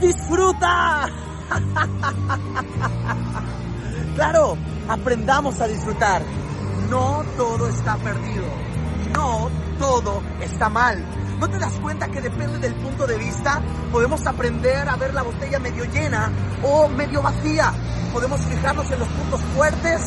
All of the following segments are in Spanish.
disfruta. Claro, aprendamos a disfrutar. No todo está perdido. No todo está mal. ¿No te das cuenta que depende del punto de vista? Podemos aprender a ver la botella medio llena o medio vacía. Podemos fijarnos en los puntos fuertes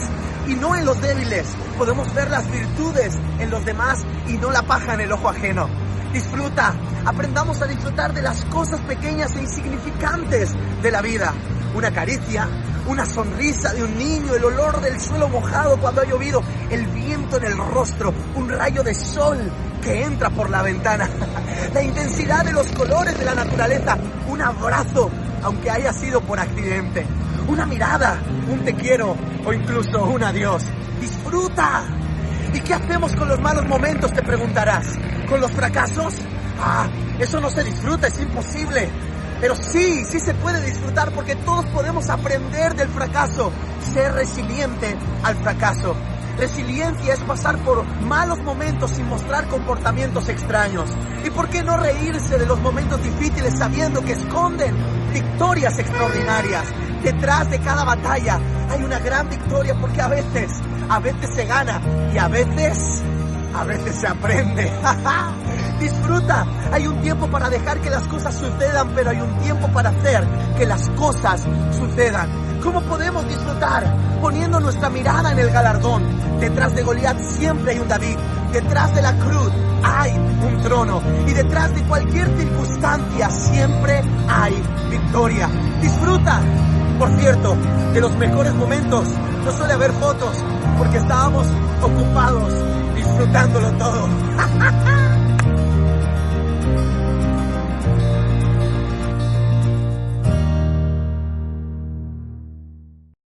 y no en los débiles. Podemos ver las virtudes en los demás y no la paja en el ojo ajeno. Disfruta, aprendamos a disfrutar de las cosas pequeñas e insignificantes de la vida. Una caricia, una sonrisa de un niño, el olor del suelo mojado cuando ha llovido, el viento en el rostro, un rayo de sol que entra por la ventana, la intensidad de los colores de la naturaleza, un abrazo, aunque haya sido por accidente, una mirada, un te quiero o incluso un adiós. Disfruta. ¿Y qué hacemos con los malos momentos? Te preguntarás. ¿Con los fracasos? Ah, eso no se disfruta, es imposible. Pero sí, sí se puede disfrutar porque todos podemos aprender del fracaso, ser resiliente al fracaso. Resiliencia es pasar por malos momentos sin mostrar comportamientos extraños. ¿Y por qué no reírse de los momentos difíciles sabiendo que esconden victorias extraordinarias? Detrás de cada batalla hay una gran victoria porque a veces, a veces se gana y a veces, a veces se aprende. Disfruta. Hay un tiempo para dejar que las cosas sucedan, pero hay un tiempo para hacer que las cosas sucedan. ¿Cómo podemos disfrutar? Poniendo nuestra mirada en el galardón. Detrás de Goliat siempre hay un David. Detrás de la cruz hay un trono. Y detrás de cualquier circunstancia siempre hay victoria. Disfruta. Por cierto, de los mejores momentos no suele haber fotos porque estábamos ocupados disfrutándolo todo.